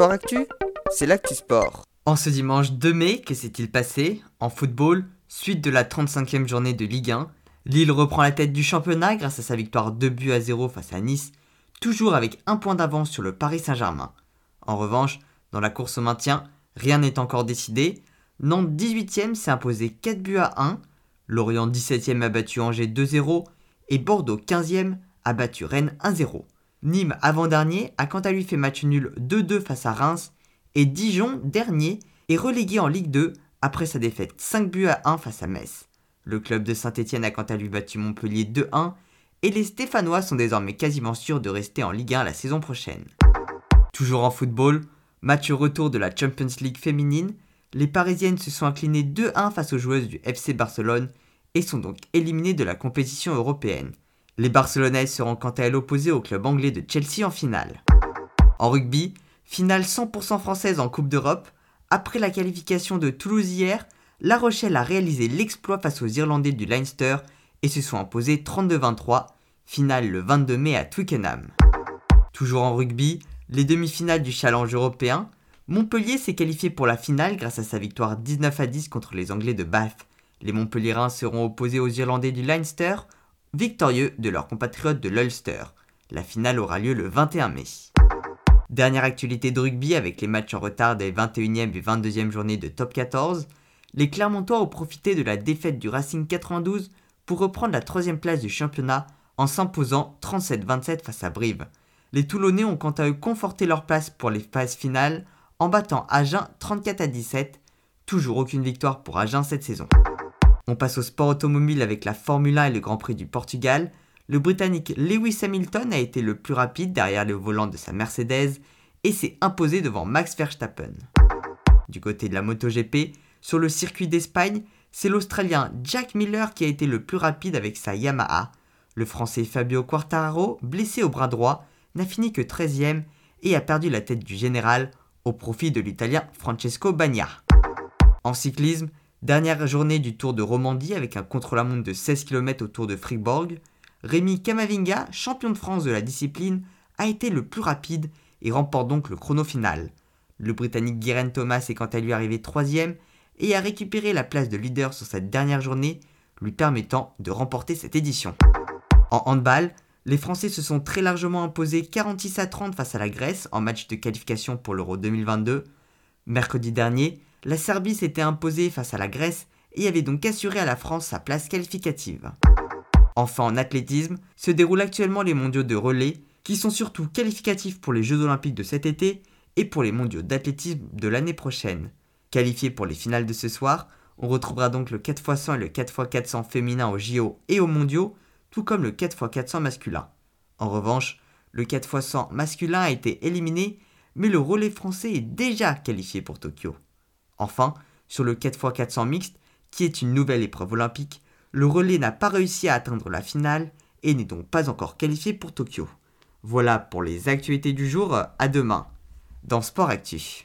Sport Actu, c'est l'actu sport. En ce dimanche 2 mai, que s'est-il passé? En football, suite de la 35e journée de Ligue 1, Lille reprend la tête du championnat grâce à sa victoire 2 buts à 0 face à Nice, toujours avec un point d'avance sur le Paris Saint-Germain. En revanche, dans la course au maintien, rien n'est encore décidé. Nantes 18e s'est imposé 4 buts à 1, Lorient 17e a battu Angers 2-0 et Bordeaux 15e a battu Rennes 1-0. Nîmes avant-dernier a quant à lui fait match nul 2-2 face à Reims et Dijon dernier est relégué en Ligue 2 après sa défaite 5 buts à 1 face à Metz. Le club de Saint-Etienne a quant à lui battu Montpellier 2-1 et les Stéphanois sont désormais quasiment sûrs de rester en Ligue 1 la saison prochaine. Toujours en football, match retour de la Champions League féminine, les Parisiennes se sont inclinées 2-1 face aux joueuses du FC Barcelone et sont donc éliminées de la compétition européenne. Les Barcelonaises seront quant à elles opposées au club anglais de Chelsea en finale. En rugby, finale 100% française en Coupe d'Europe, après la qualification de Toulouse hier, La Rochelle a réalisé l'exploit face aux Irlandais du Leinster et se sont imposés 32-23, finale le 22 mai à Twickenham. Toujours en rugby, les demi-finales du challenge européen, Montpellier s'est qualifié pour la finale grâce à sa victoire 19 à 10 contre les Anglais de Bath. Les Montpelliérains seront opposés aux Irlandais du Leinster victorieux de leurs compatriotes de l'Ulster. La finale aura lieu le 21 mai. Dernière actualité de rugby avec les matchs en retard des 21e et 22e journées de top 14, les Clermontois ont profité de la défaite du Racing 92 pour reprendre la troisième place du championnat en s'imposant 37-27 face à Brive. Les Toulonnais ont quant à eux conforté leur place pour les phases finales en battant Agen 34 à 17, toujours aucune victoire pour Agen cette saison. On passe au sport automobile avec la Formule 1 et le Grand Prix du Portugal. Le Britannique Lewis Hamilton a été le plus rapide derrière le volant de sa Mercedes et s'est imposé devant Max Verstappen. Du côté de la MotoGP, sur le circuit d'Espagne, c'est l'Australien Jack Miller qui a été le plus rapide avec sa Yamaha. Le Français Fabio Quartararo, blessé au bras droit, n'a fini que 13e et a perdu la tête du général au profit de l'Italien Francesco Bagna. En cyclisme, Dernière journée du Tour de Romandie avec un contre-la-montre de 16 km autour de Fribourg, Rémi Kamavinga, champion de France de la discipline, a été le plus rapide et remporte donc le chrono final. Le Britannique Guérin Thomas est quant à lui arrivé troisième et a récupéré la place de leader sur cette dernière journée, lui permettant de remporter cette édition. En handball, les Français se sont très largement imposés 46 à 30 face à la Grèce en match de qualification pour l'Euro 2022. Mercredi dernier, la Serbie s'était imposée face à la Grèce et avait donc assuré à la France sa place qualificative. Enfin en athlétisme, se déroulent actuellement les mondiaux de relais, qui sont surtout qualificatifs pour les Jeux olympiques de cet été et pour les mondiaux d'athlétisme de l'année prochaine. Qualifiés pour les finales de ce soir, on retrouvera donc le 4x100 et le 4x400 féminin aux JO et aux mondiaux, tout comme le 4x400 masculin. En revanche, le 4x100 masculin a été éliminé, mais le relais français est déjà qualifié pour Tokyo. Enfin, sur le 4x400 mixte, qui est une nouvelle épreuve olympique, le relais n'a pas réussi à atteindre la finale et n'est donc pas encore qualifié pour Tokyo. Voilà pour les actualités du jour, à demain dans Sport Actif.